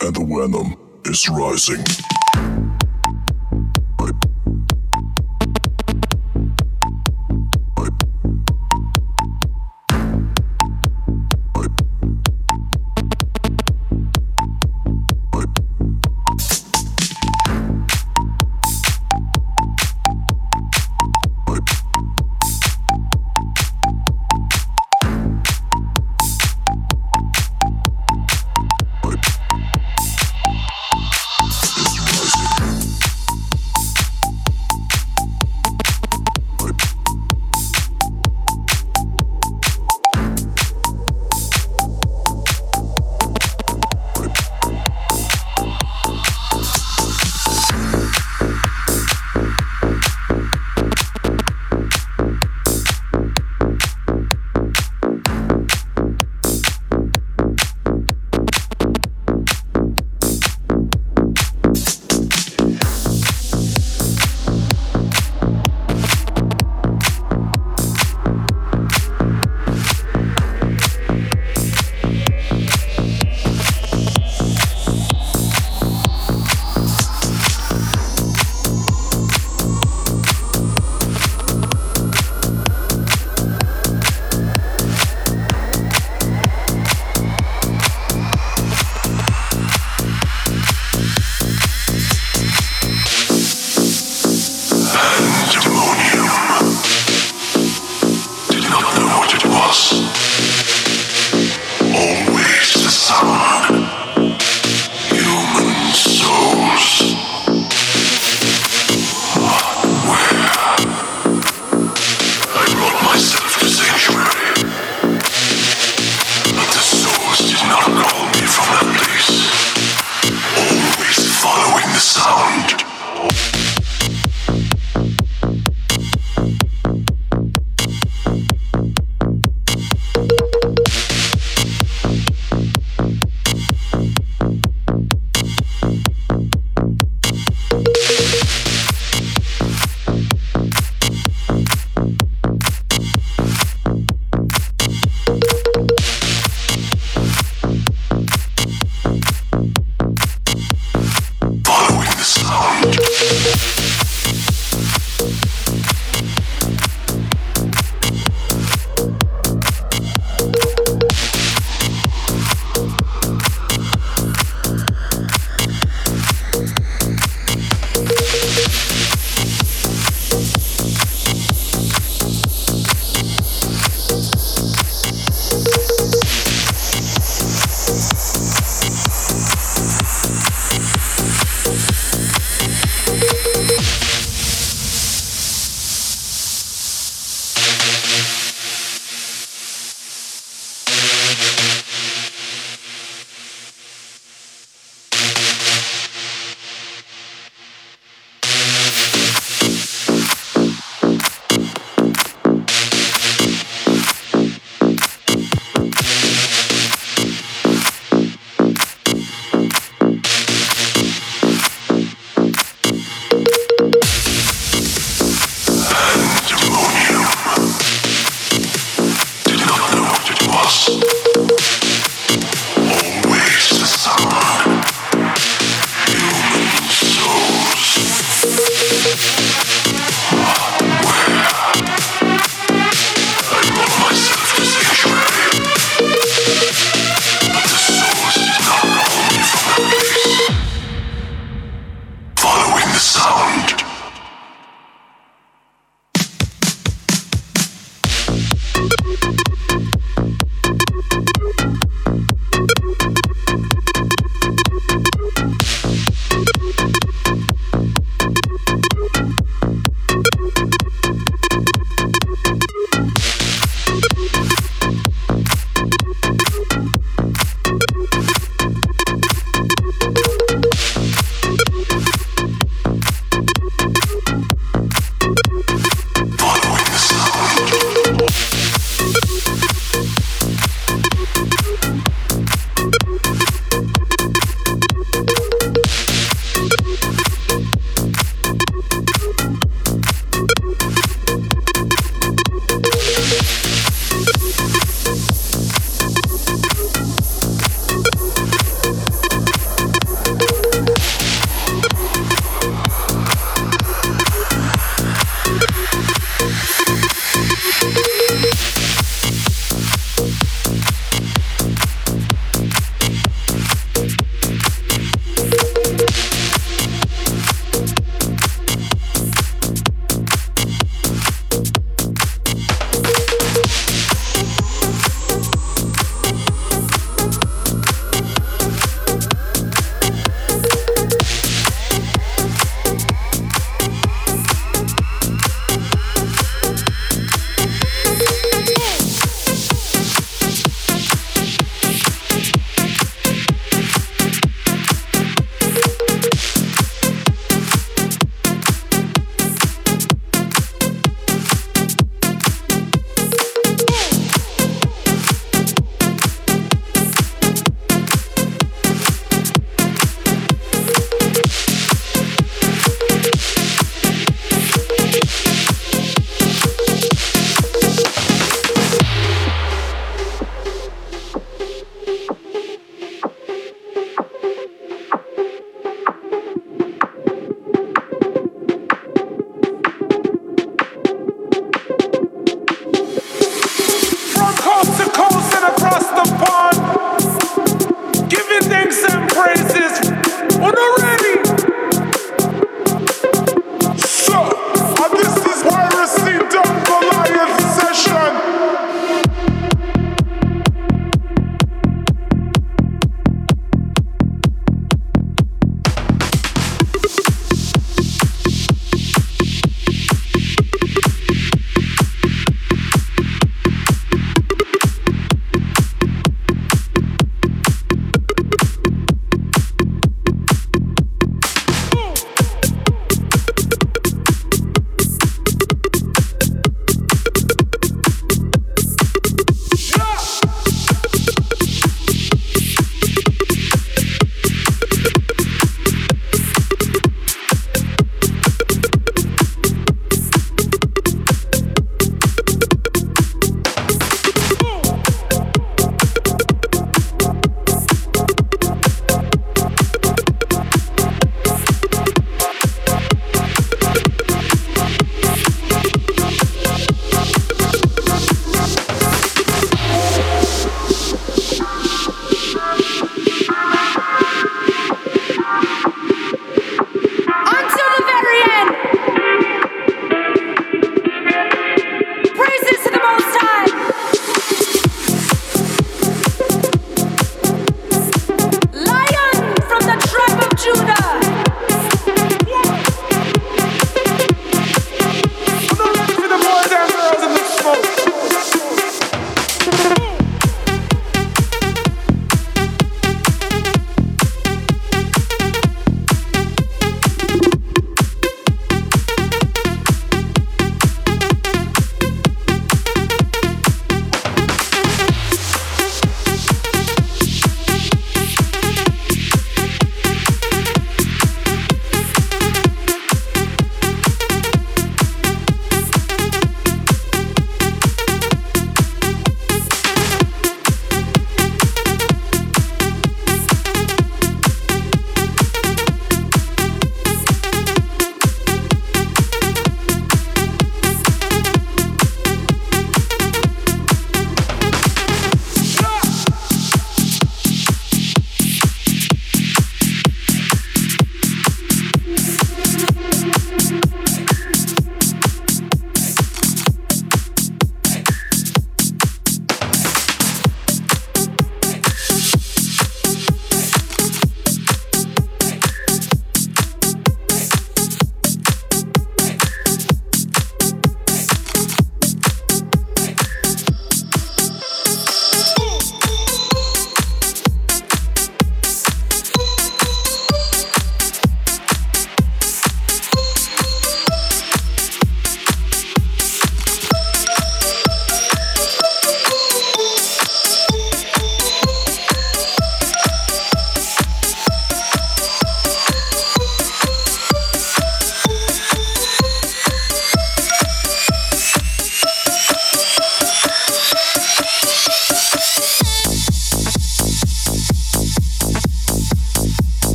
and the venom is rising.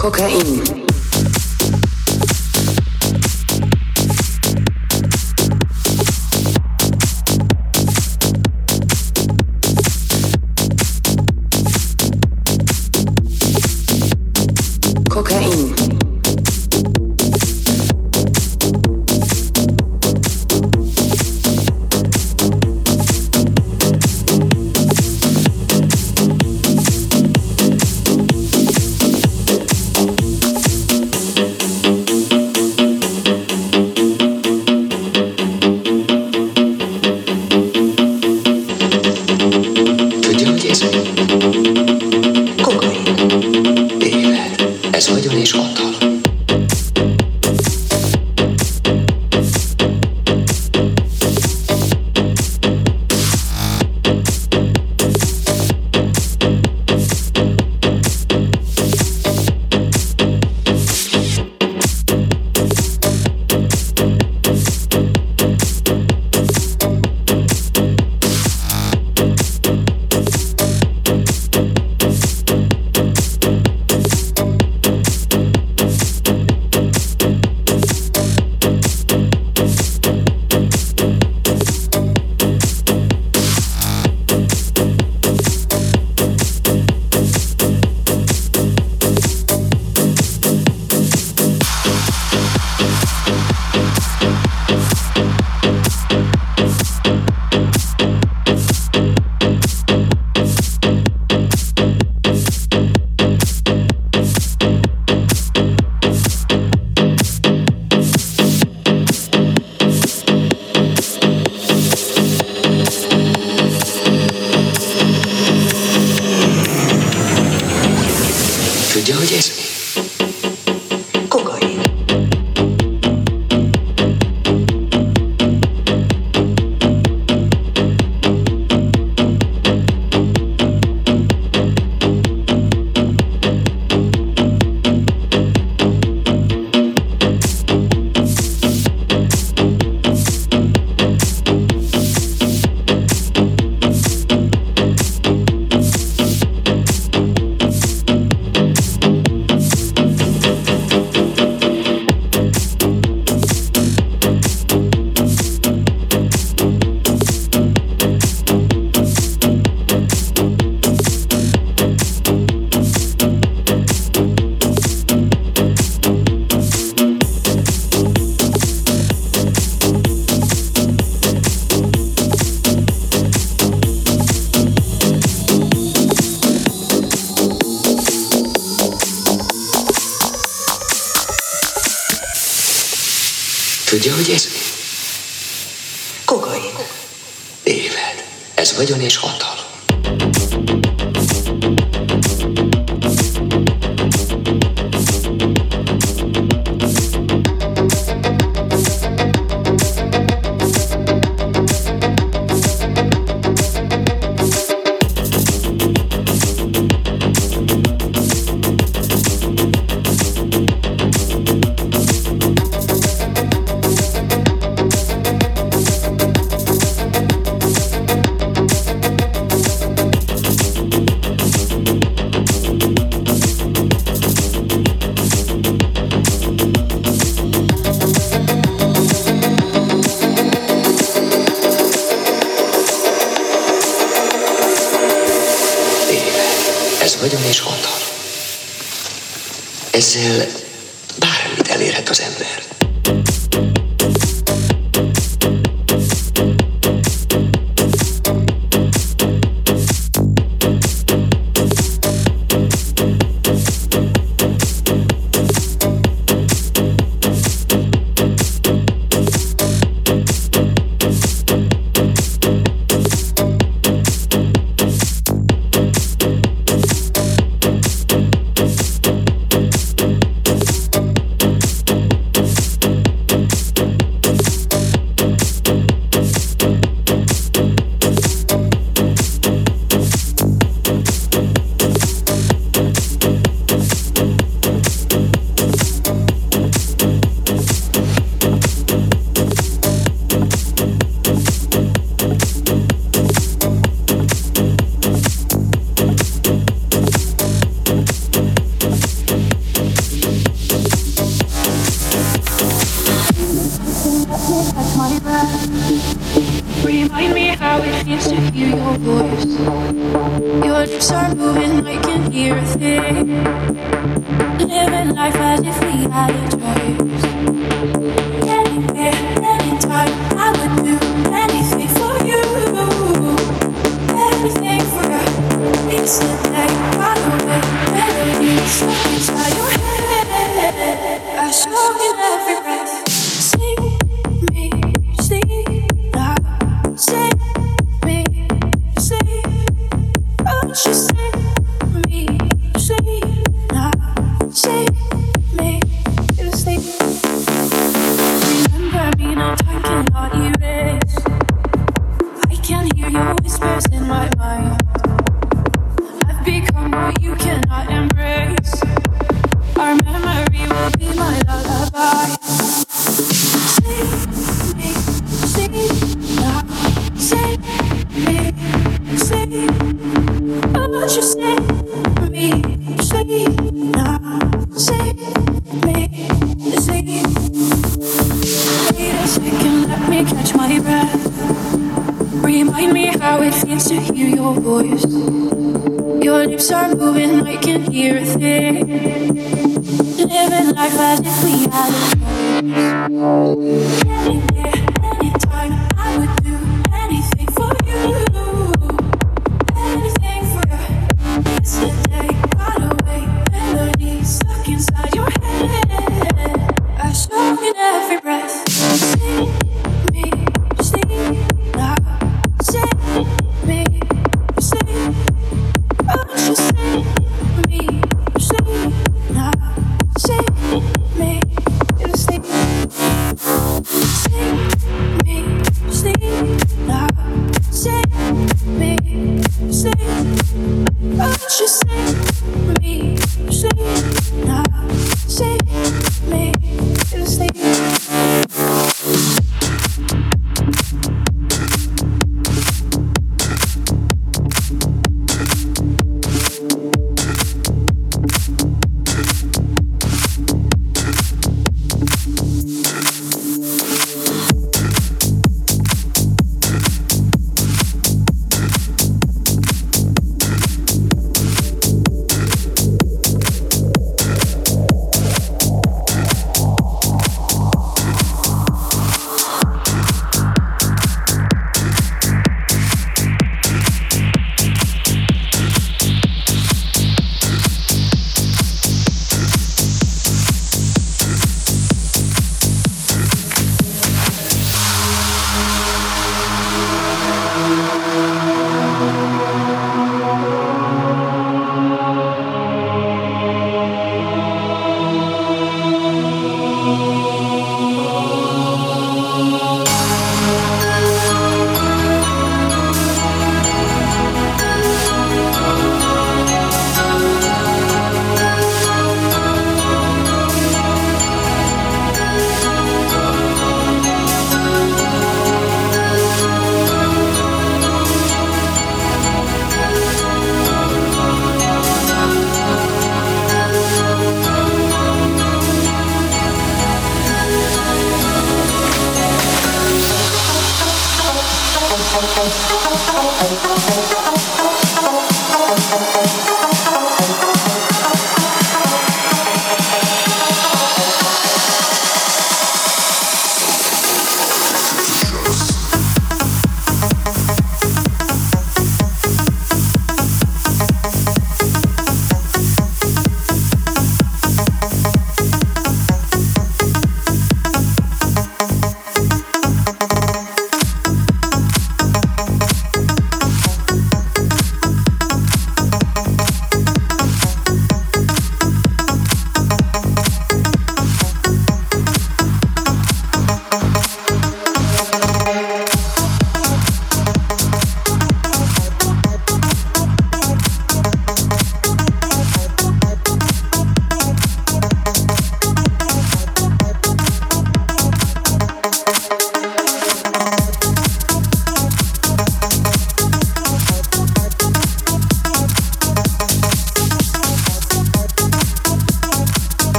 Cocaína.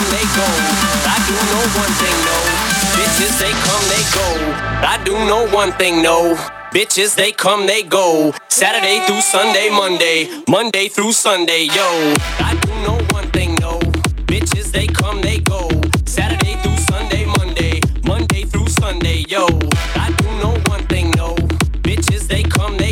Come, they go. I do know one thing, no. Bitches, they come, they go. I do know one thing, no. Bitches, they come, they go. Saturday through Sunday, Monday, Monday through Sunday, yo. I do know one thing, no. Bitches, they come, they go. Saturday through Sunday, Monday, Monday through Sunday, yo. I do know one thing, no. Bitches, they come, they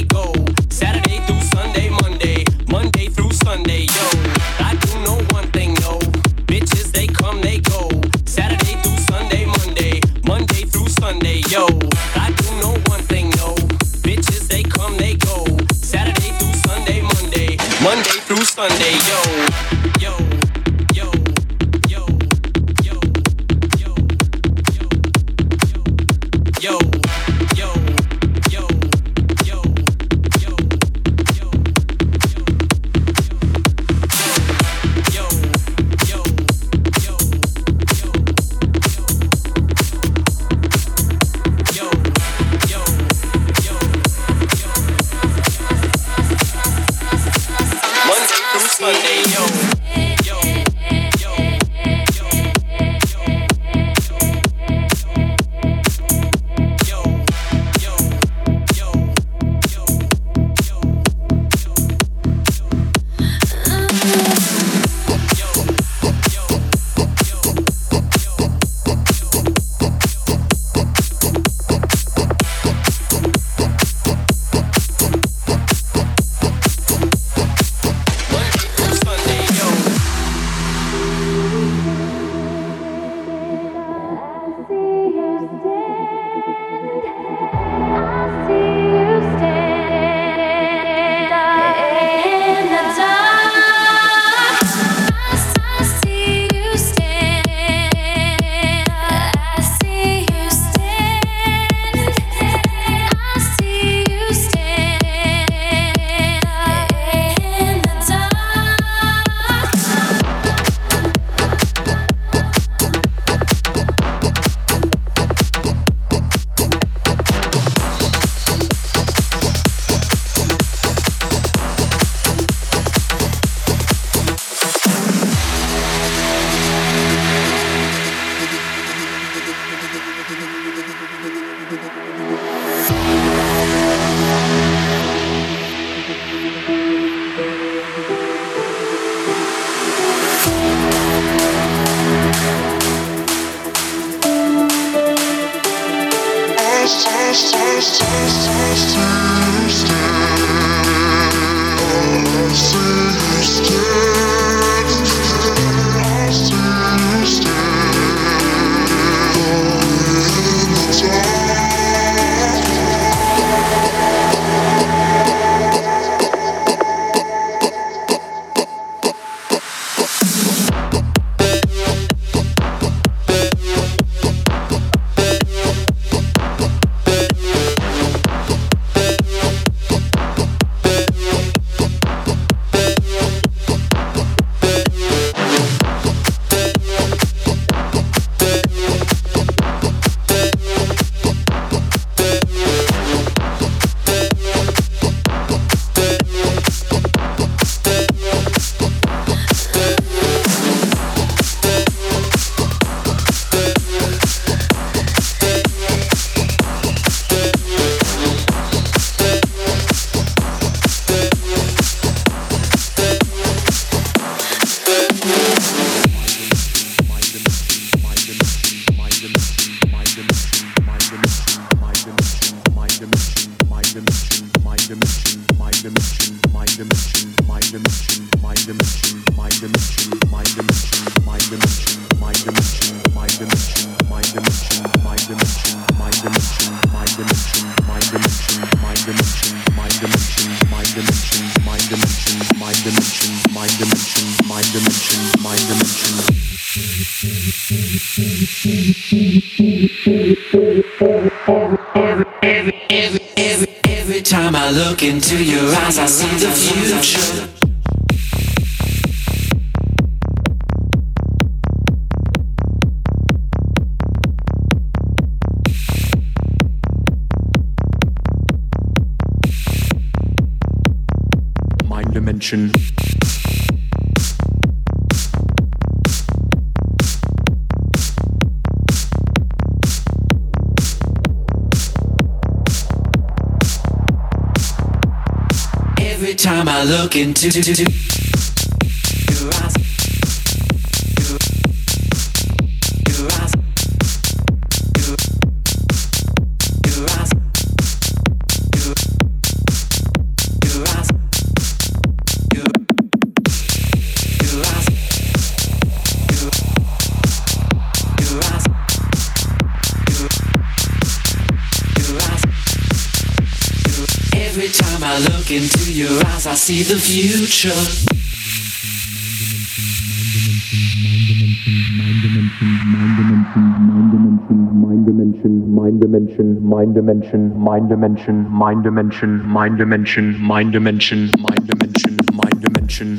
do do do do see the future. mind dimension, mind dimension, mind dimension, mind dimension, mind dimension, mind dimension, mind dimension, mind dimension, mind dimension,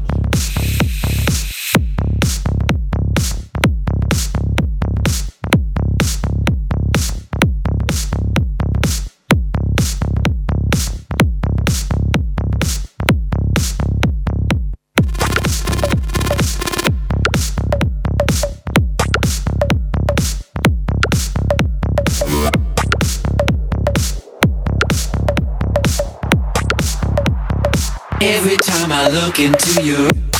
Into your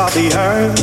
Of the earth,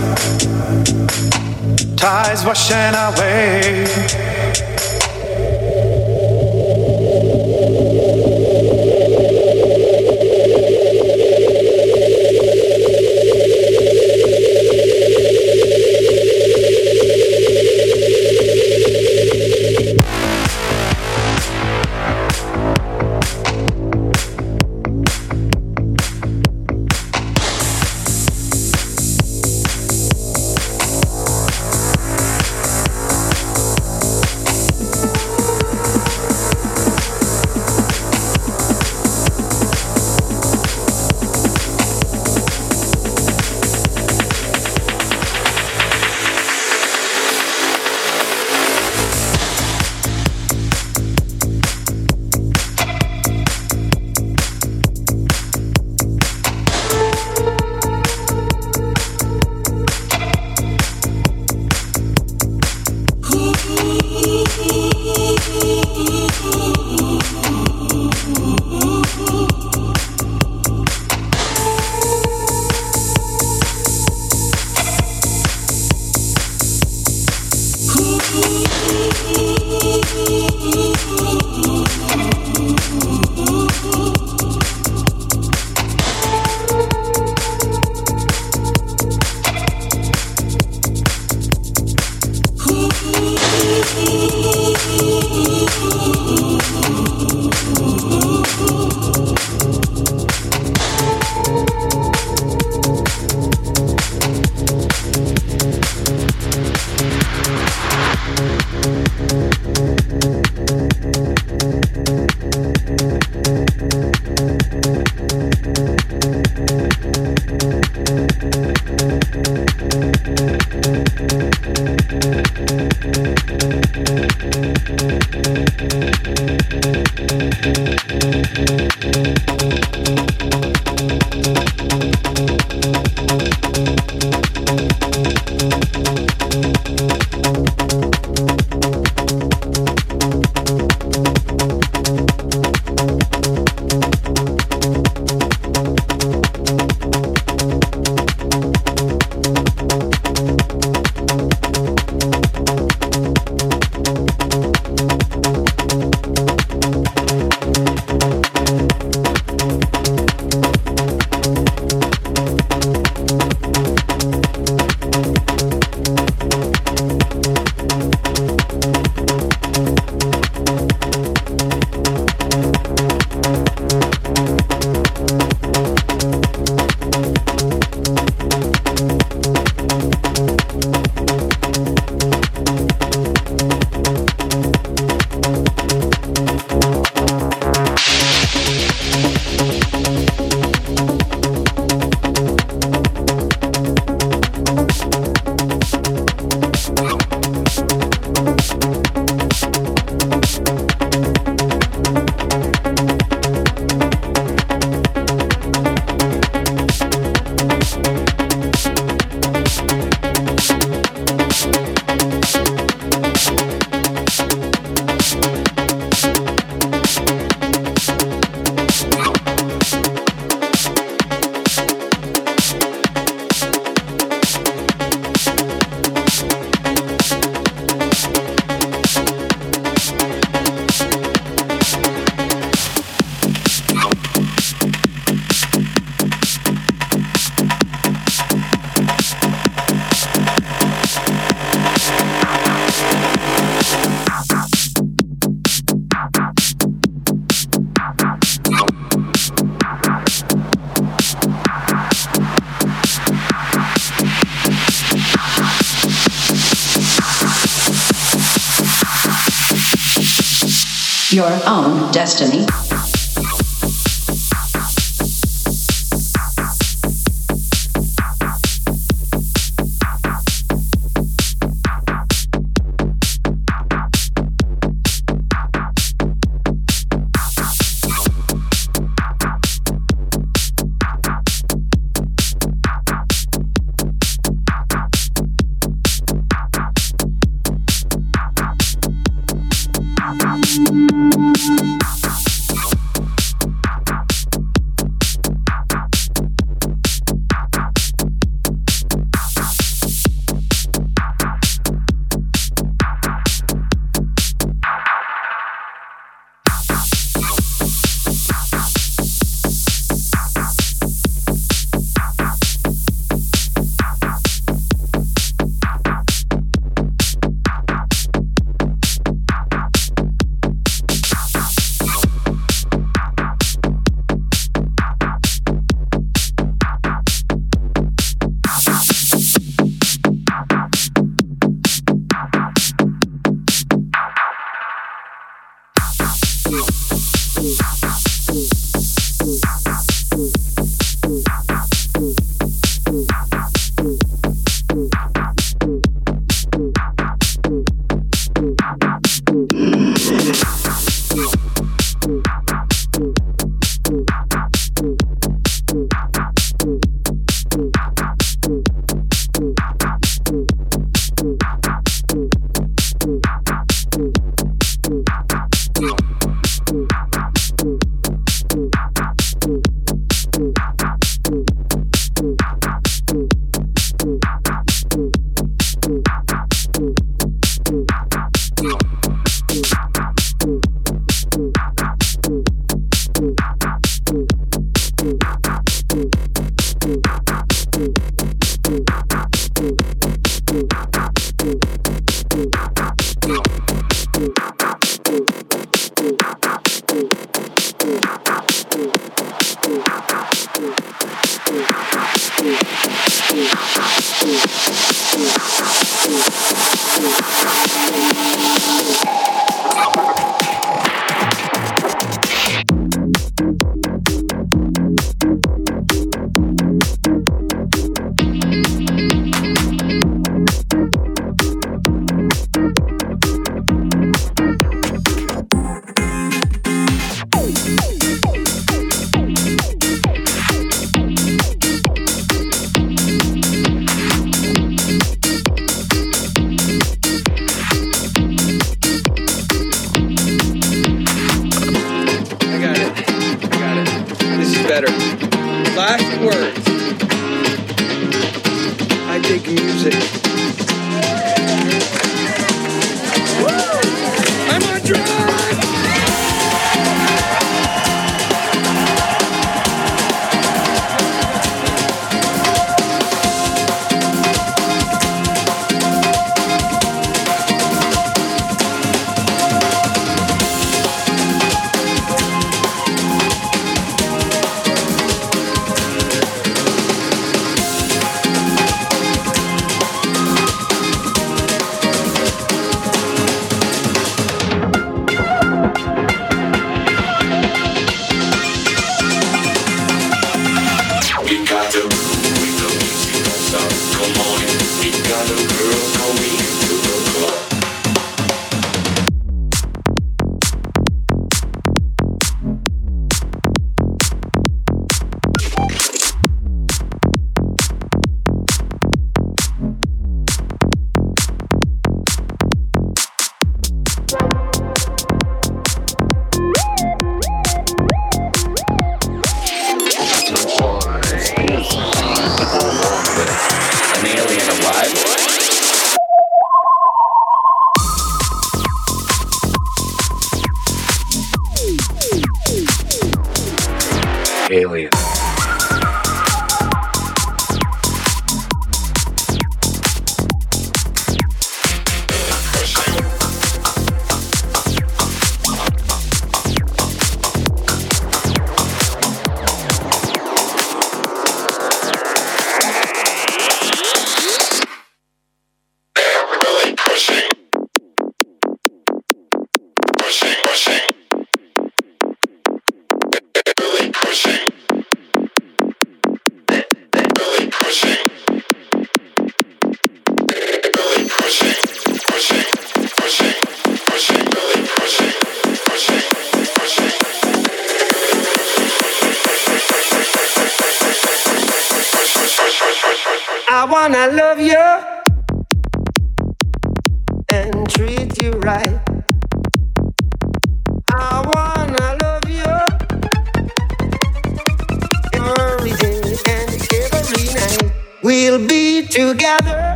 your own destiny.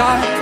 time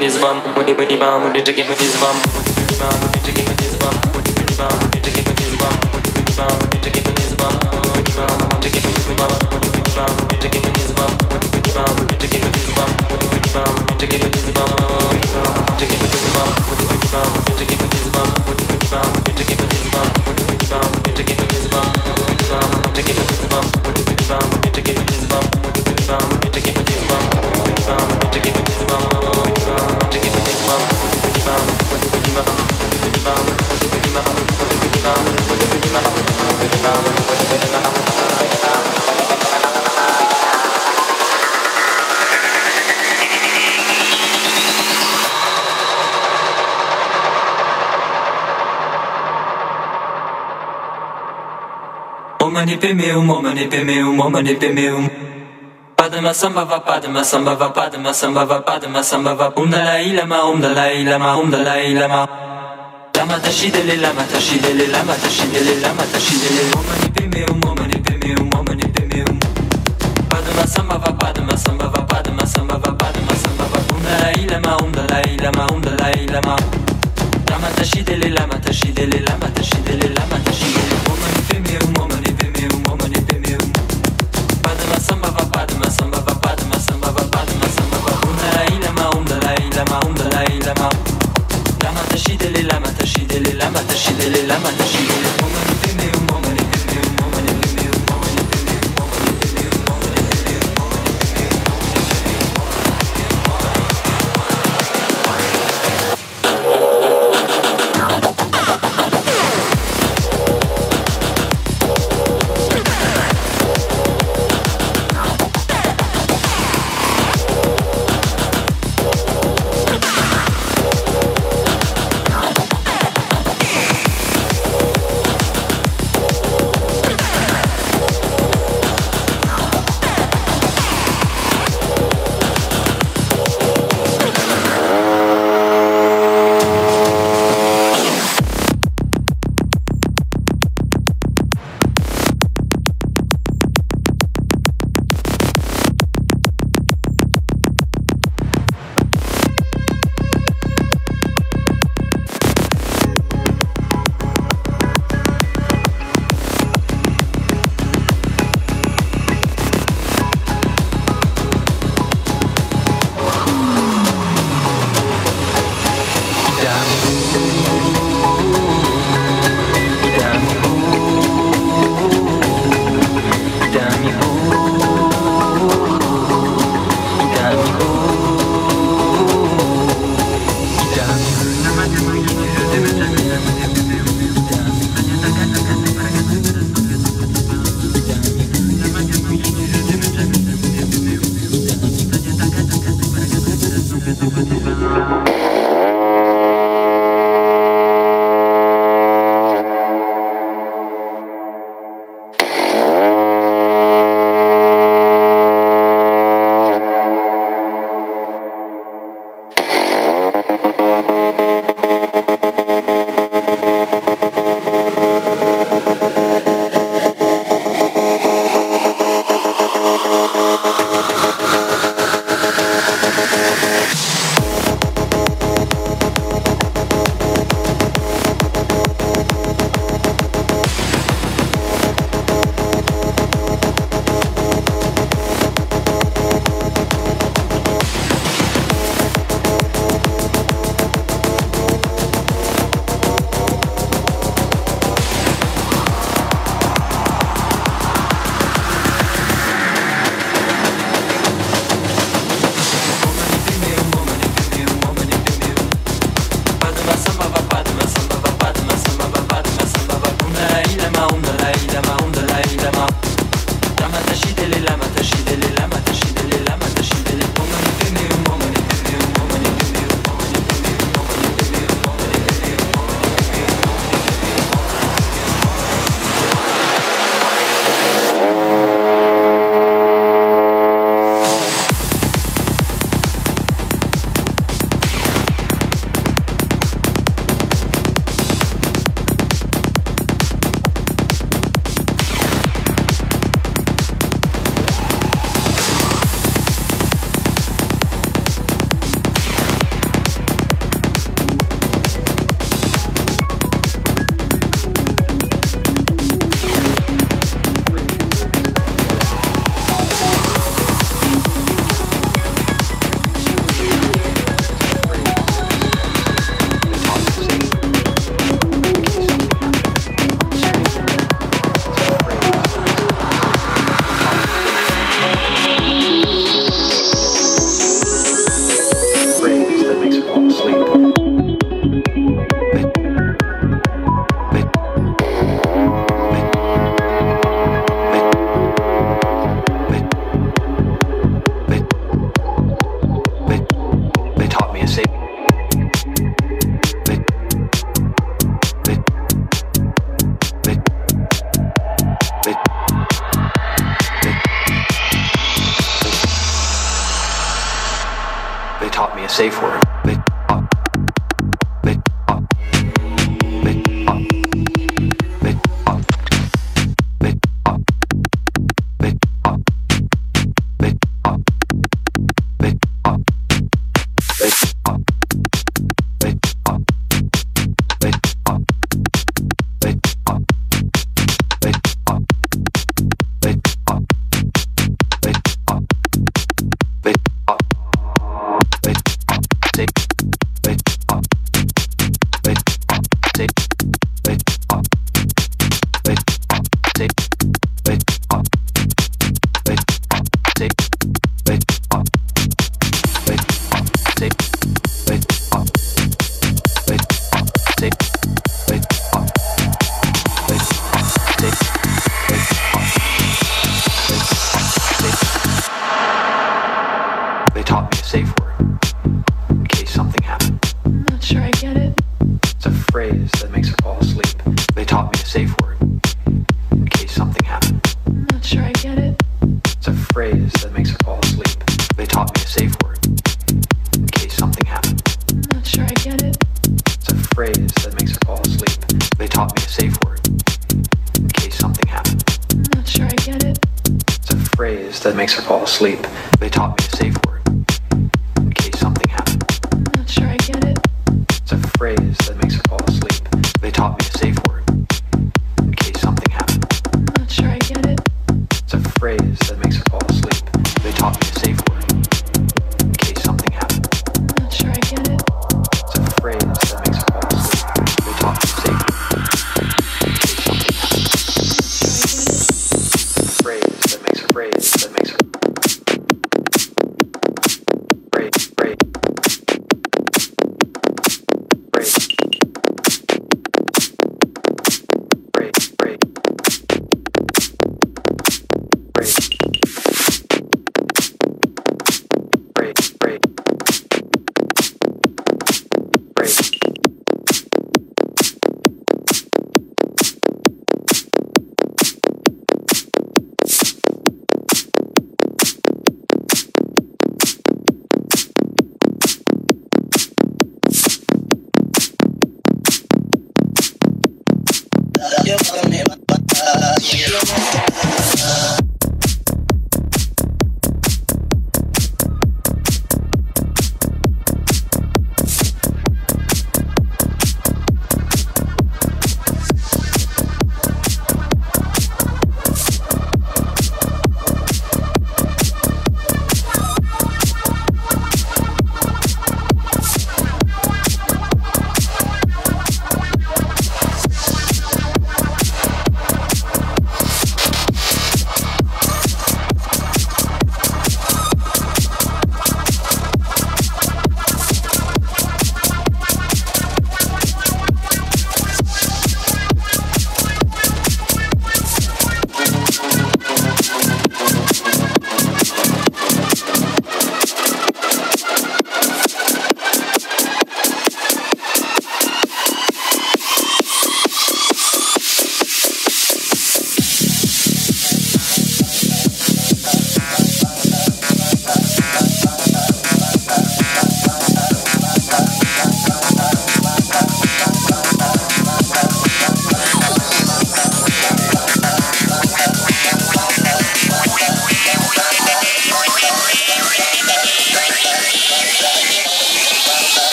Omani pemeum, om oh, mani pemeum, om oh, mani pemeum. Padma samba va padma samba va padma samba va padma samba va. Om Dalai Lama Om Dalai Lama Om Dalai Lama. Lama tashi dele lama tashi dele lama tashi dele lama tashi dele. Om mani pemeum, om oh, mani pemeum, om mani pemeum. Padma samba va padma samba va padma samba va padma samba va. Om Dalai Lama Om Dalai Lama Om Dalai Lama. Lama tashi dele lama tashi dele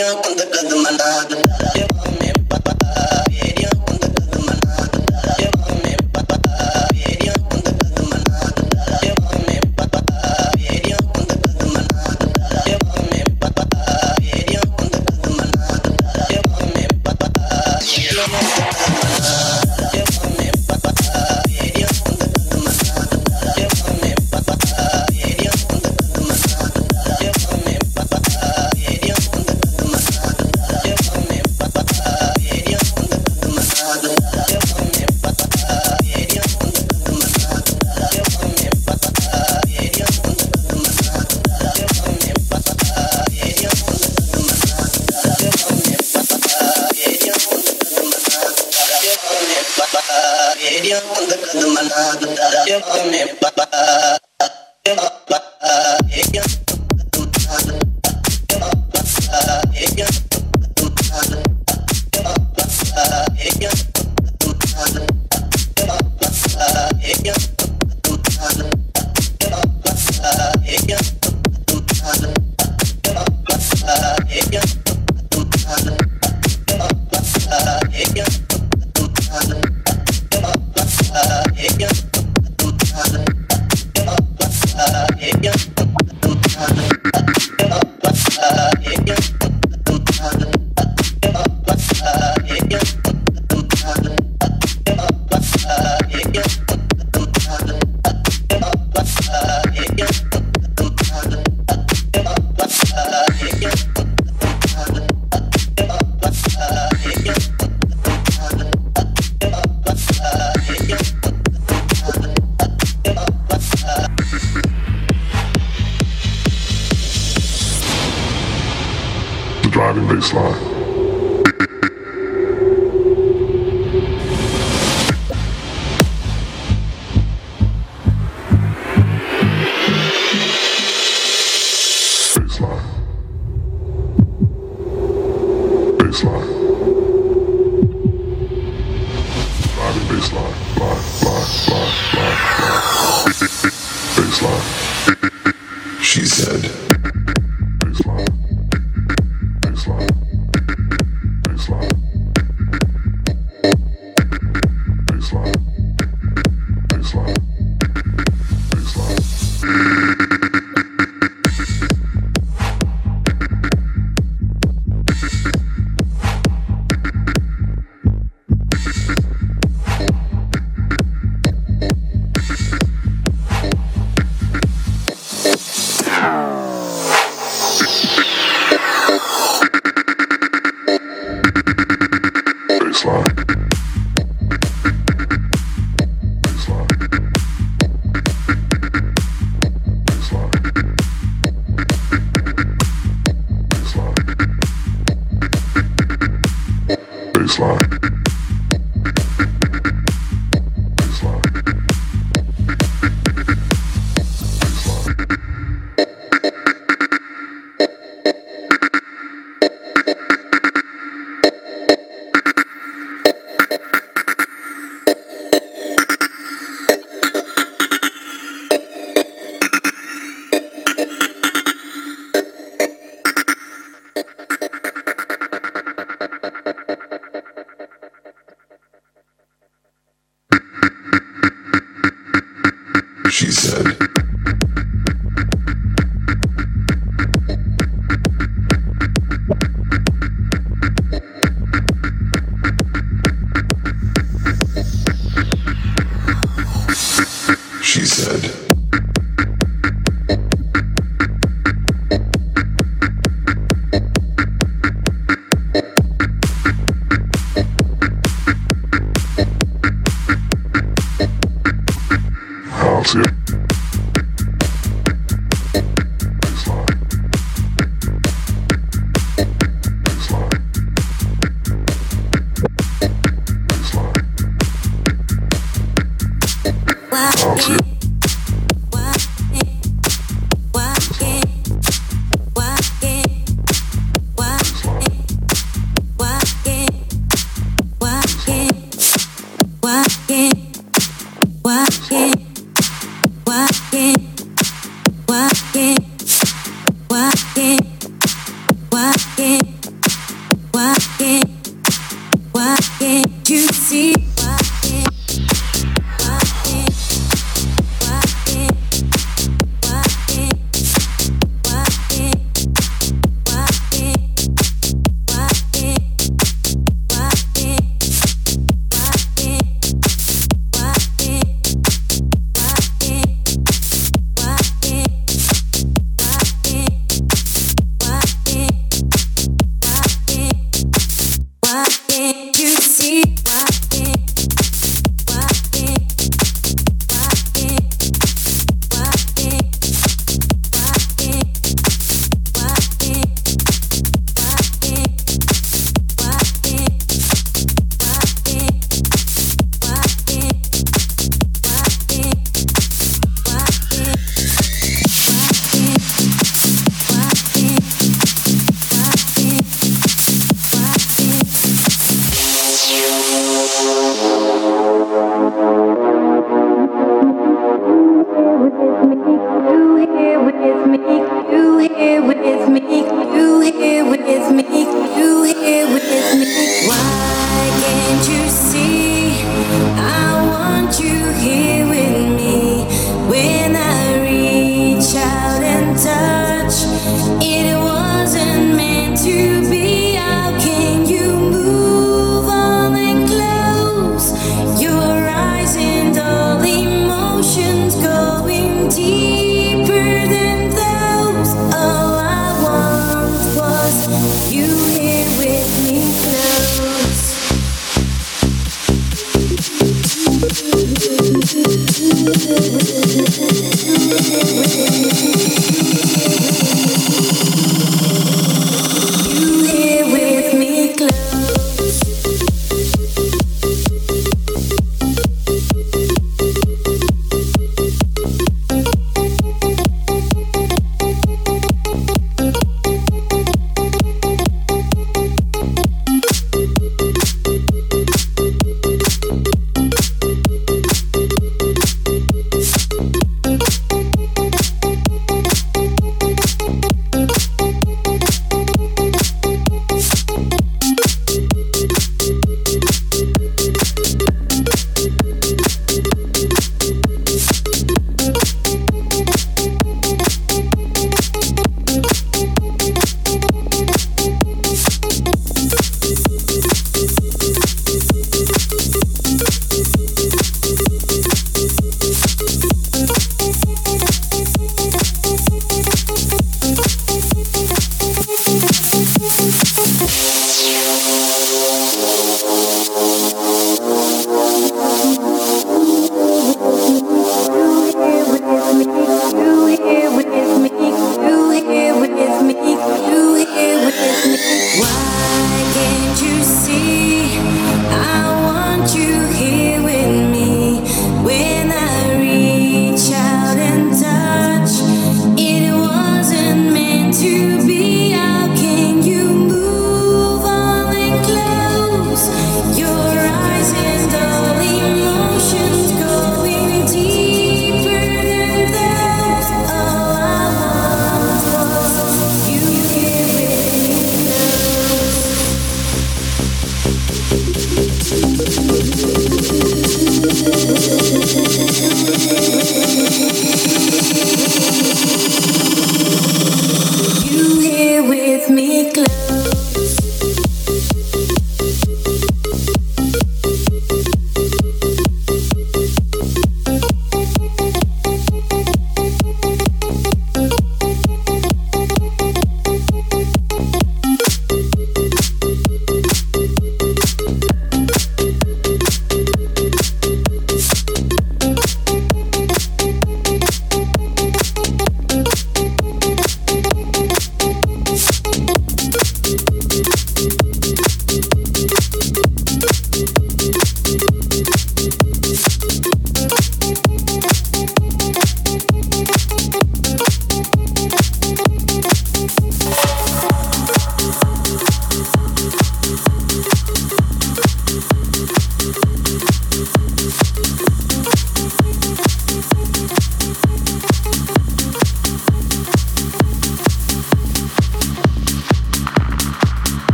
I'm the